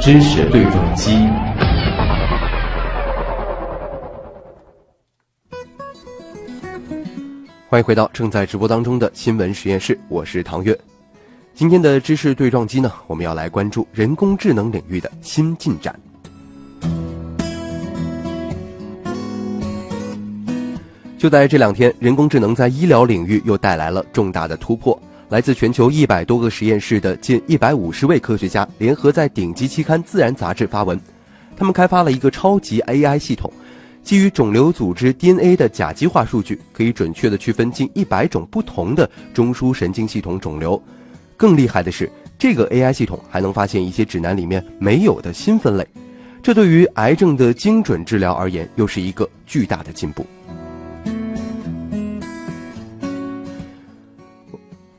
知识对撞机。欢迎回到正在直播当中的新闻实验室，我是唐月。今天的知识对撞机呢，我们要来关注人工智能领域的新进展。就在这两天，人工智能在医疗领域又带来了重大的突破。来自全球一百多个实验室的近一百五十位科学家联合在顶级期刊《自然》杂志发文，他们开发了一个超级 AI 系统，基于肿瘤组织 DNA 的甲基化数据，可以准确地区分近一百种不同的中枢神经系统肿瘤。更厉害的是，这个 AI 系统还能发现一些指南里面没有的新分类，这对于癌症的精准治疗而言，又是一个巨大的进步。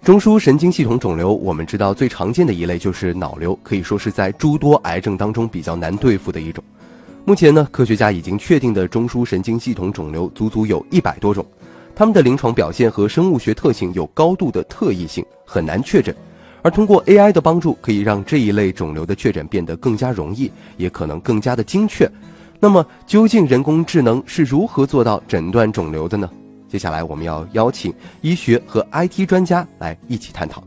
中枢神经系统肿瘤，我们知道最常见的一类就是脑瘤，可以说是在诸多癌症当中比较难对付的一种。目前呢，科学家已经确定的中枢神经系统肿瘤足足有一百多种，它们的临床表现和生物学特性有高度的特异性，很难确诊。而通过 AI 的帮助，可以让这一类肿瘤的确诊变得更加容易，也可能更加的精确。那么，究竟人工智能是如何做到诊断肿瘤的呢？接下来我们要邀请医学和 IT 专家来一起探讨。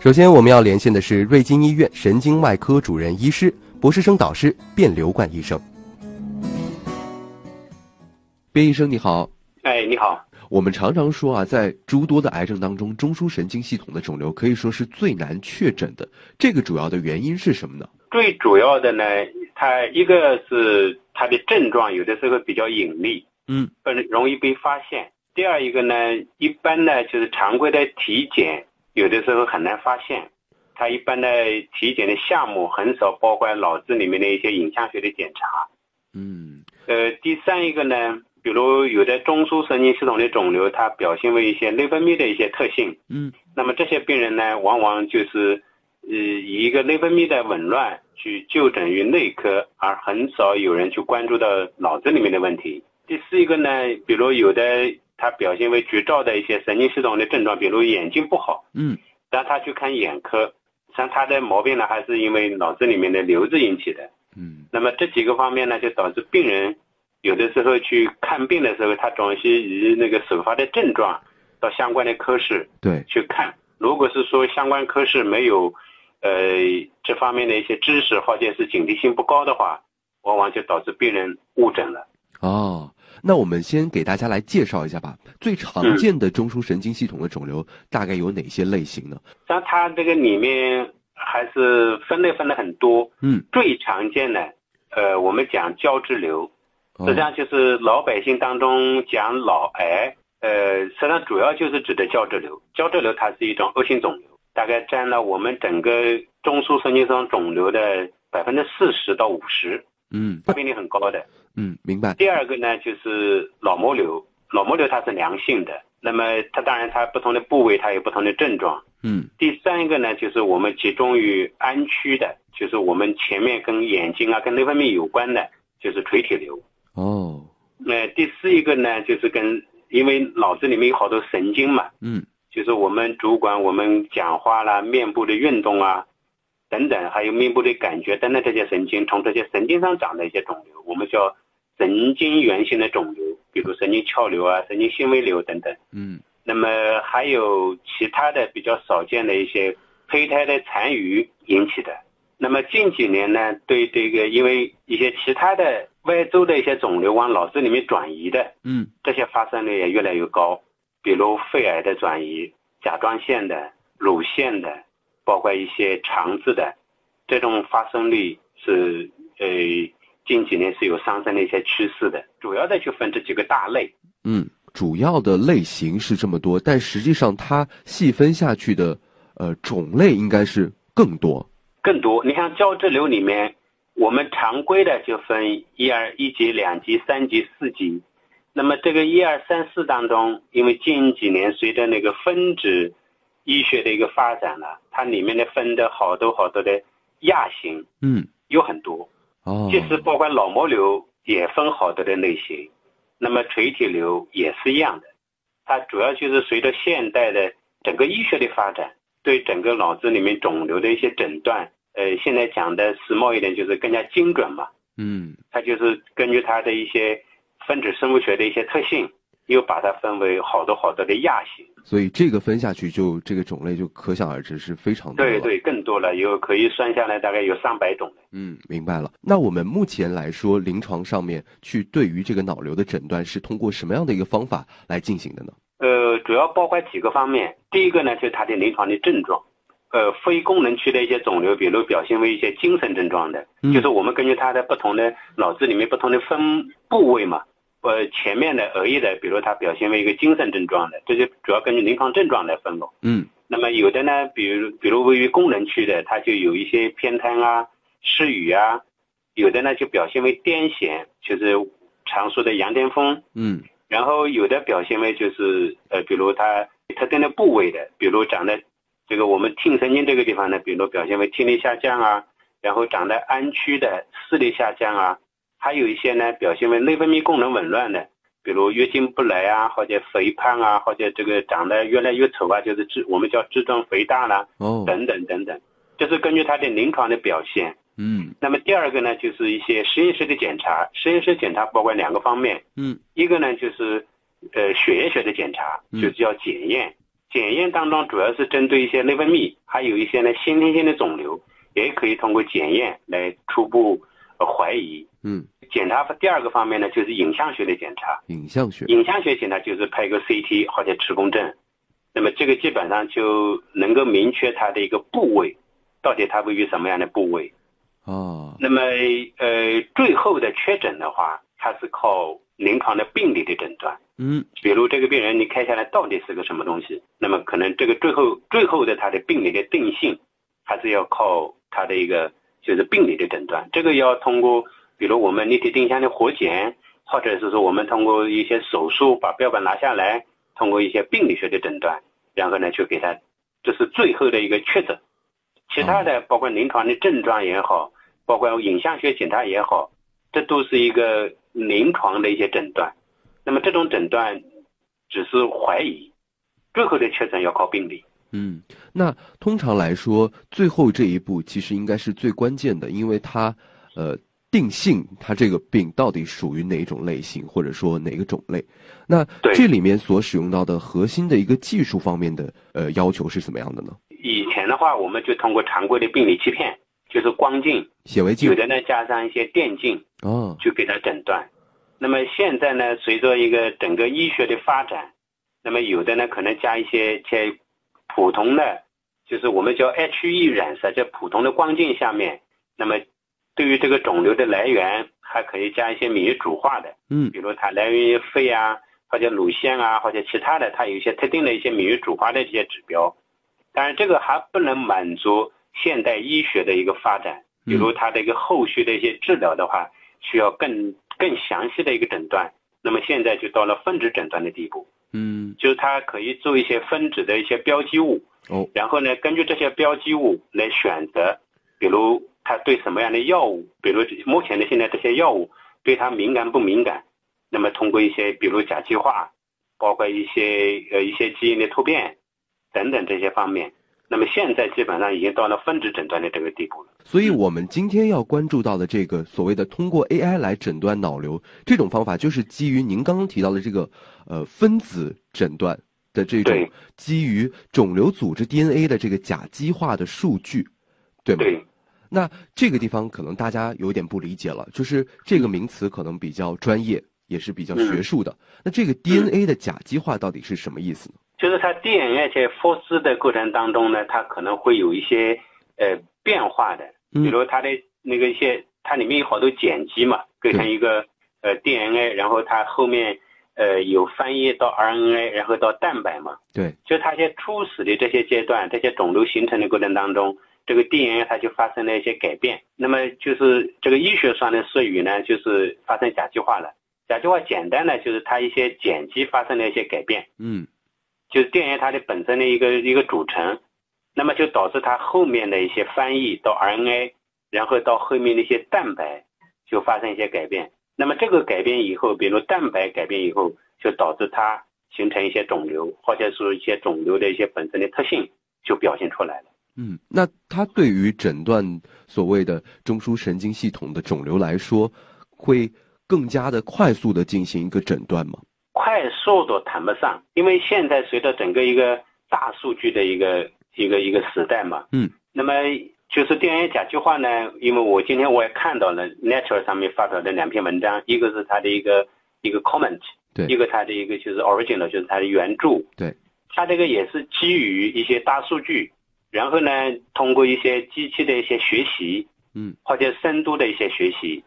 首先，我们要连线的是瑞金医院神经外科主任医师、博士生导师卞刘冠医生。卞医生你好，哎，你好。我们常常说啊，在诸多的癌症当中，中枢神经系统的肿瘤可以说是最难确诊的。这个主要的原因是什么呢？最主要的呢，它一个是它的症状有的时候比较隐秘，嗯，不容易被发现。第二一个呢，一般呢就是常规的体检有的时候很难发现，它一般的体检的项目很少包括脑子里面的一些影像学的检查，嗯，呃，第三一个呢，比如有的中枢神经系统的肿瘤，它表现为一些内分泌的一些特性，嗯，那么这些病人呢，往往就是。呃，以一个内分泌的紊乱去就诊于内科，而很少有人去关注到脑子里面的问题。第四一个呢，比如有的他表现为绝照的一些神经系统的症状，比如眼睛不好，嗯，让他去看眼科，像他的毛病呢，还是因为脑子里面的瘤子引起的，嗯，那么这几个方面呢，就导致病人有的时候去看病的时候，他总是以那个首发的症状到相关的科室对去看，如果是说相关科室没有。呃，这方面的一些知识或者是警惕性不高的话，往往就导致病人误诊了。哦，那我们先给大家来介绍一下吧。最常见的中枢神经系统的肿瘤大概有哪些类型呢？像它这个里面还是分类分的很多。嗯，最常见的，呃，我们讲胶质瘤，实际上就是老百姓当中讲脑癌，呃，实际上主要就是指的胶质瘤。胶质瘤它是一种恶性肿瘤。大概占了我们整个中枢神经丛肿瘤的百分之四十到五十，嗯，发病率很高的，嗯，明白。第二个呢，就是脑膜瘤，脑膜瘤它是良性的，那么它当然它不同的部位它有不同的症状，嗯。第三一个呢，就是我们集中于安区的，就是我们前面跟眼睛啊、跟内分泌有关的，就是垂体瘤。哦。那第四一个呢，就是跟因为脑子里面有好多神经嘛，嗯。就是我们主管我们讲话啦、面部的运动啊，等等，还有面部的感觉等等这些神经，从这些神经上长的一些肿瘤，我们叫神经源性的肿瘤，比如神经鞘瘤啊、神经纤维瘤等等。嗯。那么还有其他的比较少见的一些胚胎的残余引起的。那么近几年呢，对这个因为一些其他的外周的一些肿瘤往脑子里面转移的，嗯，这些发生率也越来越高。比如肺癌的转移、甲状腺的、乳腺的，包括一些肠子的，这种发生率是呃近几年是有上升的一些趋势的。主要的就分这几个大类。嗯，主要的类型是这么多，但实际上它细分下去的呃种类应该是更多。更多，你像胶质瘤里面，我们常规的就分一二一级、两级、三级、四级。那么这个一二三四当中，因为近几年随着那个分子医学的一个发展呢，它里面的分的好多好多的亚型，嗯，有很多，哦，其实包括脑膜瘤也分好多的类型，那么垂体瘤也是一样的，它主要就是随着现代的整个医学的发展，对整个脑子里面肿瘤的一些诊断，呃，现在讲的时髦一点就是更加精准嘛。嗯，它就是根据它的一些分子生物学的一些特性，又把它分为好多好多的亚型。所以这个分下去，就这个种类就可想而知是非常多。对对，更多了，有可以算下来大概有上百种的。嗯，明白了。那我们目前来说，临床上面去对于这个脑瘤的诊断是通过什么样的一个方法来进行的呢？呃，主要包括几个方面。第一个呢，就是它的临床的症状。呃，非功能区的一些肿瘤，比如表现为一些精神症状的，就是我们根据它的不同的脑子里面不同的分部位嘛，呃，前面的额叶的，比如它表现为一个精神症状的，这些主要根据临床症状来分了。嗯，那么有的呢，比如比如位于功能区的，它就有一些偏瘫啊、失语啊，有的呢就表现为癫痫，就是常说的羊癫疯。嗯，然后有的表现为就是呃，比如它特定的部位的，比如长在。这个我们听神经这个地方呢，比如表现为听力下降啊，然后长在安区的视力下降啊，还有一些呢表现为内分泌功能紊乱的，比如月经不来啊，或者肥胖啊，或者这个长得越来越丑啊，就是肢我们叫肢状肥大啦，哦，等等等等，这是根据他的临床的表现。嗯，那么第二个呢，就是一些实验室的检查，实验室检查包括两个方面，嗯，一个呢就是呃血液学的检查，就是叫检验。检验当中主要是针对一些内分泌，还有一些呢先天性的肿瘤，也可以通过检验来初步怀疑。嗯，检查第二个方面呢，就是影像学的检查。影像学，影像学检查就是拍个 CT 或者磁共振，那么这个基本上就能够明确它的一个部位，到底它位于什么样的部位。哦，那么呃，最后的确诊的话，它是靠临床的病理的诊断。嗯，比如这个病人你开下来到底是个什么东西？那么可能这个最后最后的他的病理的定性，还是要靠他的一个就是病理的诊断。这个要通过比如我们立体定向的活检，或者是说我们通过一些手术把标本拿下来，通过一些病理学的诊断，然后呢去给他，这是最后的一个确诊。其他的包括临床的症状也好，包括影像学检查也好，这都是一个临床的一些诊断。那么这种诊断只是怀疑，最后的确诊要靠病理。嗯，那通常来说，最后这一步其实应该是最关键的，因为它呃定性它这个病到底属于哪一种类型，或者说哪个种类。那这里面所使用到的核心的一个技术方面的呃要求是怎么样的呢？以前的话，我们就通过常规的病理切片，就是光镜、显微镜，有的呢加上一些电镜，哦，去给它诊断。那么现在呢，随着一个整个医学的发展，那么有的呢可能加一些些普通的，就是我们叫 HE 染色，在普通的光镜下面，那么对于这个肿瘤的来源，还可以加一些免疫组化的，嗯，比如它来源于肺啊，或者乳腺啊，或者其他的，它有一些特定的一些免疫组化的这些指标。当然，这个还不能满足现代医学的一个发展，比如它的一个后续的一些治疗的话，需要更。更详细的一个诊断，那么现在就到了分子诊断的地步，嗯，就是它可以做一些分子的一些标记物，哦，然后呢，根据这些标记物来选择，比如它对什么样的药物，比如目前的现在这些药物对它敏感不敏感，那么通过一些比如甲基化，包括一些呃一些基因的突变等等这些方面。那么现在基本上已经到了分子诊断的这个地步了。所以，我们今天要关注到的这个所谓的通过 AI 来诊断脑瘤这种方法，就是基于您刚刚提到的这个呃分子诊断的这种基于肿瘤组织 DNA 的这个甲基化的数据，对吗？对。那这个地方可能大家有点不理解了，就是这个名词可能比较专业，也是比较学术的。那这个 DNA 的甲基化到底是什么意思呢？就是它 DNA 在复制的过程当中呢，它可能会有一些呃变化的，比如它的那个一些，它里面有好多碱基嘛，构成一个呃 DNA，然后它后面呃有翻译到 RNA，然后到蛋白嘛。对，就它些初始的这些阶段，这些肿瘤形成的过程当中，这个 DNA 它就发生了一些改变。那么就是这个医学上的术语呢，就是发生甲基化了。甲基化简单的，就是它一些碱基发生了一些改变。嗯。就是电源它的本身的一个一个组成，那么就导致它后面的一些翻译到 RNA，然后到后面的一些蛋白就发生一些改变。那么这个改变以后，比如蛋白改变以后，就导致它形成一些肿瘤，或者说一些肿瘤的一些本身的特性就表现出来了。嗯，那它对于诊断所谓的中枢神经系统的肿瘤来说，会更加的快速的进行一个诊断吗？快速都谈不上，因为现在随着整个一个大数据的一个一个一个时代嘛，嗯，那么就是 DNA 甲基化呢，因为我今天我也看到了 Nature 上面发表的两篇文章，一个是它的一个一个 comment，对，一个它的一个就是 original，就是它的原著，对，它这个也是基于一些大数据。然后呢，通过一些机器的一些学习，嗯，或者深度的一些学习，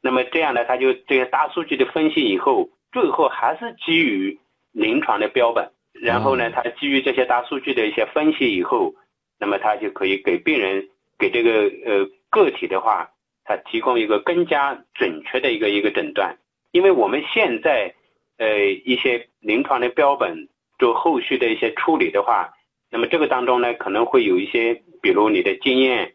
那么这样呢，他就这些大数据的分析以后，最后还是基于临床的标本。然后呢，他基于这些大数据的一些分析以后，那么他就可以给病人给这个呃个体的话，他提供一个更加准确的一个一个诊断。因为我们现在呃一些临床的标本做后续的一些处理的话。那么这个当中呢，可能会有一些，比如你的经验，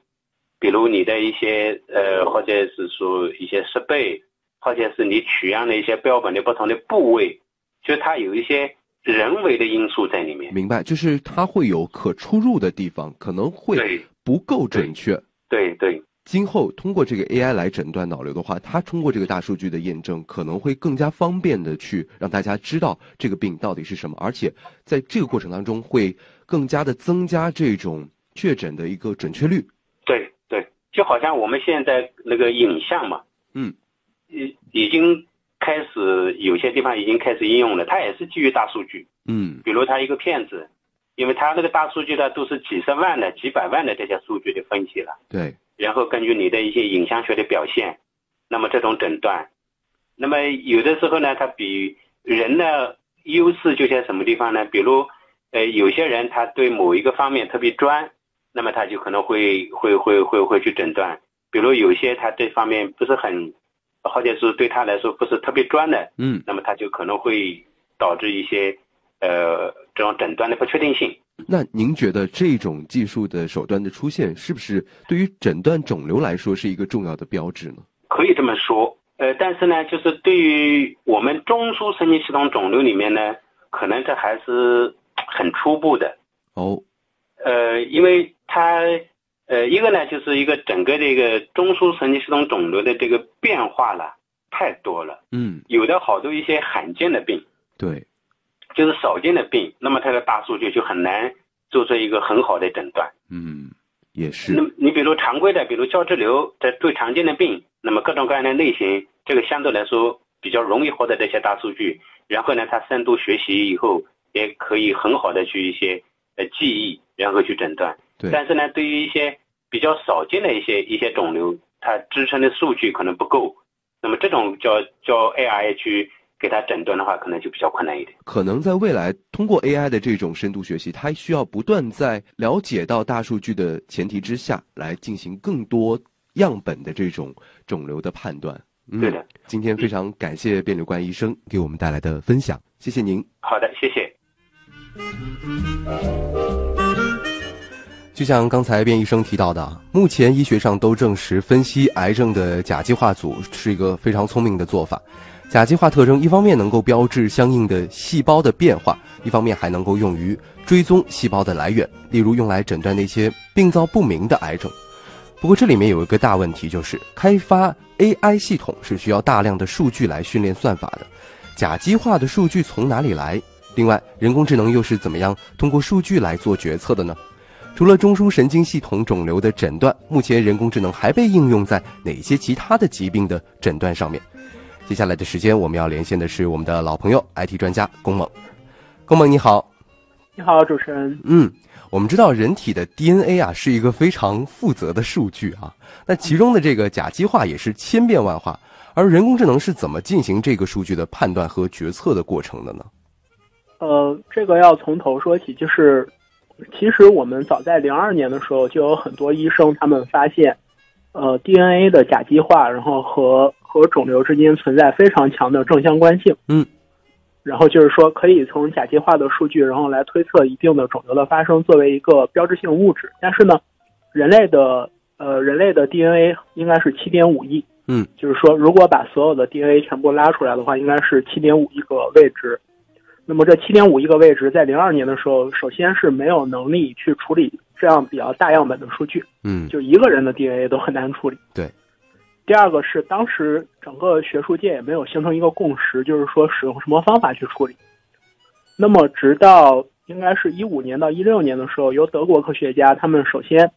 比如你的一些呃，或者是说一些设备，或者是你取样的一些标本的不同的部位，就它有一些人为的因素在里面。明白，就是它会有可出入的地方，可能会不够准确。对对。今后通过这个 AI 来诊断脑瘤的话，它通过这个大数据的验证，可能会更加方便的去让大家知道这个病到底是什么，而且在这个过程当中会更加的增加这种确诊的一个准确率。对对，就好像我们现在那个影像嘛，嗯，已已经开始有些地方已经开始应用了，它也是基于大数据。嗯，比如它一个骗子，因为它那个大数据呢都是几十万的、几百万的这些数据的分析了。对。然后根据你的一些影像学的表现，那么这种诊断，那么有的时候呢，它比人的优势就在什么地方呢？比如，呃，有些人他对某一个方面特别专，那么他就可能会会会会会去诊断。比如有些他这方面不是很，或者是对他来说不是特别专的，嗯，那么他就可能会导致一些呃这种诊断的不确定性。那您觉得这种技术的手段的出现，是不是对于诊断肿瘤来说是一个重要的标志呢？可以这么说，呃，但是呢，就是对于我们中枢神经系统肿瘤里面呢，可能这还是很初步的。哦，呃，因为它，呃，一个呢，就是一个整个这个中枢神经系统肿瘤的这个变化了太多了。嗯，有的好多一些罕见的病。对。就是少见的病，那么它的大数据就很难做出一个很好的诊断。嗯，也是。那么你比如常规的，比如胶质瘤这最常见的病，那么各种各样的类型，这个相对来说比较容易获得这些大数据。然后呢，它深度学习以后，也可以很好的去一些呃记忆，然后去诊断。对。但是呢，对于一些比较少见的一些一些肿瘤，它支撑的数据可能不够。那么这种叫叫 AI 去。给它诊断的话，可能就比较困难一点。可能在未来，通过 AI 的这种深度学习，它需要不断在了解到大数据的前提之下，来进行更多样本的这种肿瘤的判断。对的。今天非常感谢卞柳冠医生给我们带来的分享，谢谢您。好的，谢谢。就像刚才卞医生提到的，目前医学上都证实，分析癌症的甲基化组是一个非常聪明的做法。甲基化特征一方面能够标志相应的细胞的变化，一方面还能够用于追踪细胞的来源，例如用来诊断那些病灶不明的癌症。不过这里面有一个大问题，就是开发 AI 系统是需要大量的数据来训练算法的，甲基化的数据从哪里来？另外，人工智能又是怎么样通过数据来做决策的呢？除了中枢神经系统肿瘤的诊断，目前人工智能还被应用在哪些其他的疾病的诊断上面？接下来的时间，我们要连线的是我们的老朋友 IT 专家龚猛。龚猛，你好。你好，主持人。嗯，我们知道人体的 DNA 啊是一个非常负责的数据啊，那其中的这个甲基化也是千变万化，而人工智能是怎么进行这个数据的判断和决策的过程的呢？呃，这个要从头说起，就是其实我们早在零二年的时候，就有很多医生他们发现，呃，DNA 的甲基化，然后和和肿瘤之间存在非常强的正相关性，嗯，然后就是说可以从甲基化的数据，然后来推测一定的肿瘤的发生作为一个标志性物质。但是呢，人类的呃人类的 DNA 应该是七点五亿，嗯，就是说如果把所有的 DNA 全部拉出来的话，应该是七点五亿个位置。那么这七点五亿个位置在零二年的时候，首先是没有能力去处理这样比较大样本的数据，嗯，就一个人的 DNA 都很难处理。对。第二个是当时整个学术界也没有形成一个共识，就是说使用什么方法去处理。那么直到应该是一五年到一六年的时候，由德国科学家他们首先，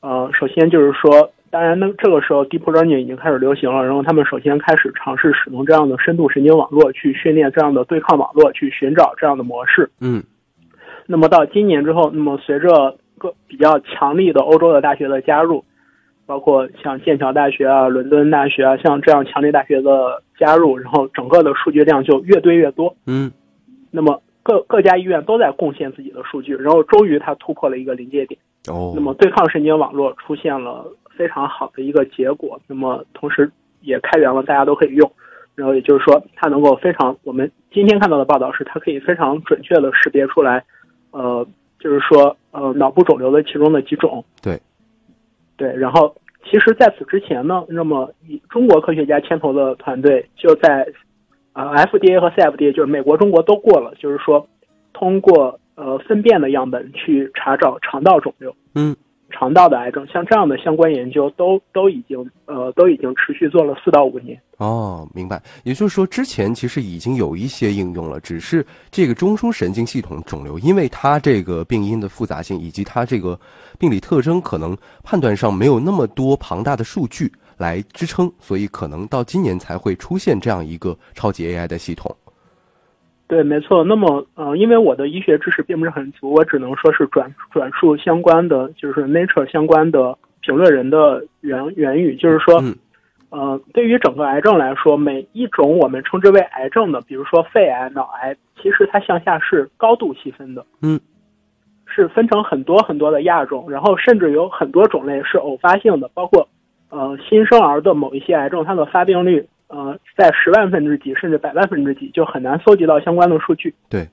呃，首先就是说，当然那，这个时候 deep learning 已经开始流行了，然后他们首先开始尝试使用这样的深度神经网络去训练这样的对抗网络，去寻找这样的模式。嗯。那么到今年之后，那么随着各比较强力的欧洲的大学的加入。包括像剑桥大学啊、伦敦大学啊，像这样强力大学的加入，然后整个的数据量就越堆越多。嗯，那么各各家医院都在贡献自己的数据，然后终于它突破了一个临界点。哦，那么对抗神经网络出现了非常好的一个结果，那么同时也开源了，大家都可以用。然后也就是说，它能够非常，我们今天看到的报道是，它可以非常准确的识别出来，呃，就是说，呃，脑部肿瘤的其中的几种。对。对，然后其实在此之前呢，那么以中国科学家牵头的团队就在，呃，FDA 和 CFDA 就是美国、中国都过了，就是说通过呃粪便的样本去查找肠道肿瘤。嗯。肠道的癌症，像这样的相关研究都都已经呃都已经持续做了四到五年。哦，明白。也就是说，之前其实已经有一些应用了，只是这个中枢神经系统肿瘤，因为它这个病因的复杂性以及它这个病理特征，可能判断上没有那么多庞大的数据来支撑，所以可能到今年才会出现这样一个超级 AI 的系统。对，没错。那么，呃，因为我的医学知识并不是很足，我只能说是转转述相关的，就是 Nature 相关的评论人的原原语，就是说，呃，对于整个癌症来说，每一种我们称之为癌症的，比如说肺癌、脑癌，其实它向下是高度细分的，嗯，是分成很多很多的亚种，然后甚至有很多种类是偶发性的，包括，呃，新生儿的某一些癌症，它的发病率。呃，在十万分之几甚至百万分之几，就很难搜集到相关的数据。对。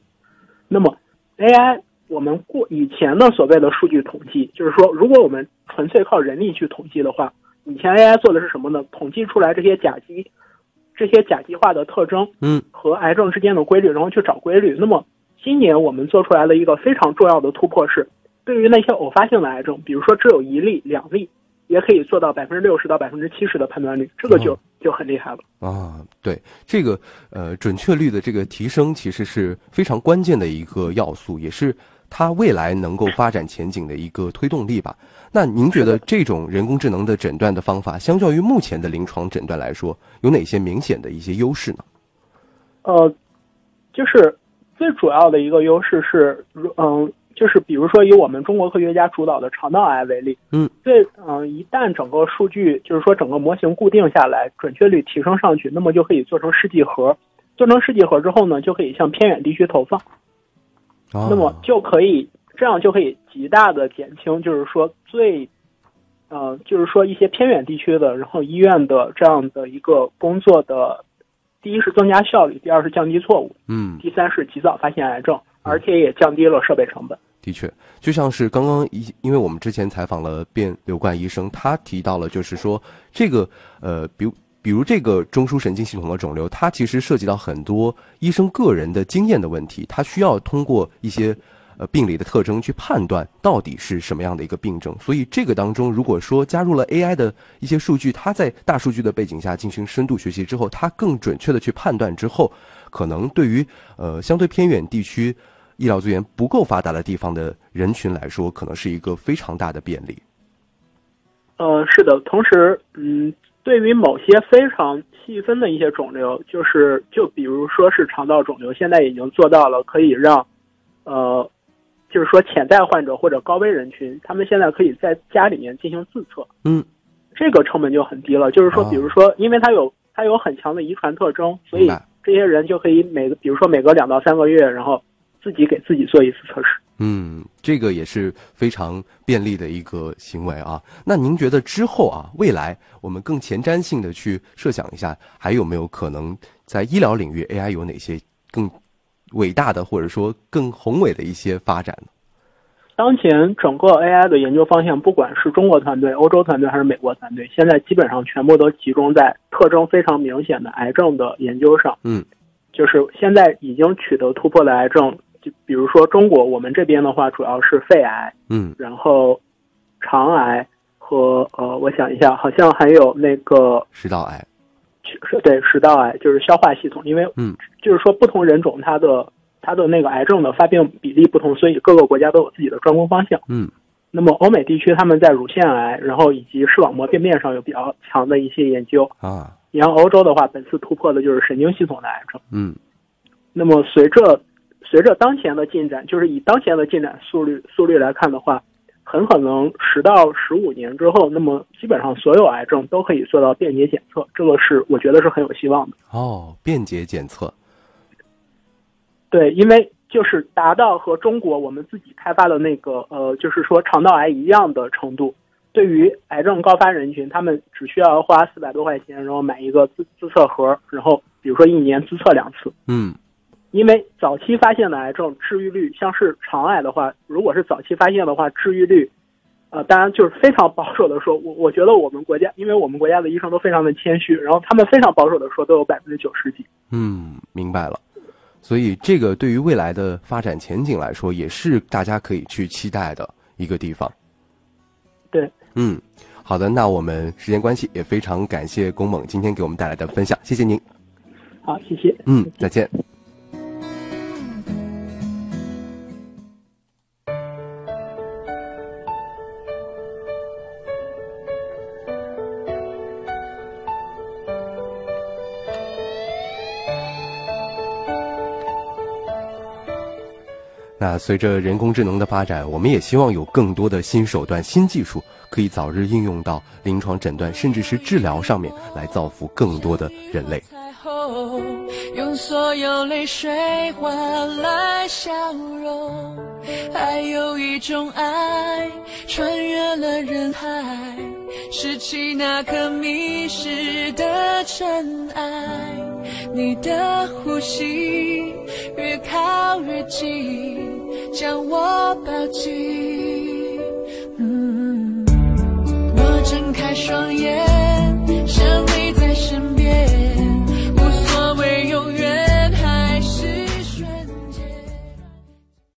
那么，AI 我们过以前的所谓的数据统计，就是说，如果我们纯粹靠人力去统计的话，以前 AI 做的是什么呢？统计出来这些甲基，这些甲基化的特征，嗯，和癌症之间的规律，然后去找规律。那么，今年我们做出来的一个非常重要的突破是，对于那些偶发性的癌症，比如说只有一例、两例。也可以做到百分之六十到百分之七十的判断率，这个就就很厉害了啊！对，这个呃准确率的这个提升，其实是非常关键的一个要素，也是它未来能够发展前景的一个推动力吧。那您觉得这种人工智能的诊断的方法，相较于目前的临床诊断来说，有哪些明显的一些优势呢？呃，就是最主要的一个优势是，嗯。就是比如说以我们中国科学家主导的肠道癌为例，嗯，对，嗯，一旦整个数据就是说整个模型固定下来，准确率提升上去，那么就可以做成试剂盒，做成试剂盒之后呢，就可以向偏远地区投放，那么就可以这样就可以极大的减轻，就是说最，呃，就是说一些偏远地区的，然后医院的这样的一个工作的，第一是增加效率，第二是降低错误，嗯，第三是及早发现癌症。而且也降低了设备成本。的确，就像是刚刚一，因为我们之前采访了卞刘冠医生，他提到了，就是说这个呃，比如比如这个中枢神经系统的肿瘤，它其实涉及到很多医生个人的经验的问题，他需要通过一些呃病理的特征去判断到底是什么样的一个病症。所以这个当中，如果说加入了 AI 的一些数据，它在大数据的背景下进行深度学习之后，它更准确的去判断之后，可能对于呃相对偏远地区。医疗资源不够发达的地方的人群来说，可能是一个非常大的便利。呃，是的。同时，嗯，对于某些非常细分的一些肿瘤，就是就比如说是肠道肿瘤，现在已经做到了可以让，呃，就是说潜在患者或者高危人群，他们现在可以在家里面进行自测。嗯，这个成本就很低了。就是说，比如说，因为它有它有很强的遗传特征，所以这些人就可以每个，比如说每隔两到三个月，然后。自己给自己做一次测试，嗯，这个也是非常便利的一个行为啊。那您觉得之后啊，未来我们更前瞻性的去设想一下，还有没有可能在医疗领域 AI 有哪些更伟大的或者说更宏伟的一些发展呢？当前整个 AI 的研究方向，不管是中国团队、欧洲团队还是美国团队，现在基本上全部都集中在特征非常明显的癌症的研究上。嗯。就是现在已经取得突破的癌症，就比如说中国，我们这边的话主要是肺癌，嗯然后肠癌和呃，我想一下，好像还有那个食道癌，是对食道癌，就是消化系统，因为嗯就是说不同人种它的它的那个癌症的发病比例不同，所以各个国家都有自己的专攻方向。嗯那么欧美地区他们在乳腺癌，然后以及视网膜病变上有比较强的一些研究。啊，你像欧洲的话，本次突破的就是神经系统的癌症。嗯那么随着随着当前的进展，就是以当前的进展速率速率来看的话，很可能十到十五年之后，那么基本上所有癌症都可以做到便捷检测，这个是我觉得是很有希望的。哦，便捷检测，对，因为就是达到和中国我们自己开发的那个呃，就是说肠道癌一样的程度。对于癌症高发人群，他们只需要花四百多块钱，然后买一个自自测盒，然后比如说一年自测两次。嗯因为早期发现的癌症治愈率，像是肠癌的话，如果是早期发现的话，治愈率，呃，当然就是非常保守的说，我我觉得我们国家，因为我们国家的医生都非常的谦虚，然后他们非常保守的说都有百分之九十几。嗯，明白了。所以这个对于未来的发展前景来说，也是大家可以去期待的一个地方。对，嗯，好的，那我们时间关系，也非常感谢龚猛今天给我们带来的分享，谢谢您。好，谢谢。嗯，再见。那随着人工智能的发展，我们也希望有更多的新手段、新技术可以早日应用到临床诊断，甚至是治疗上面，来造福更多的人类。用所有泪水换来笑容还有一种爱穿越了人海拾起那颗迷失的尘埃你的呼吸越靠越近将我抱紧。我睁开双眼。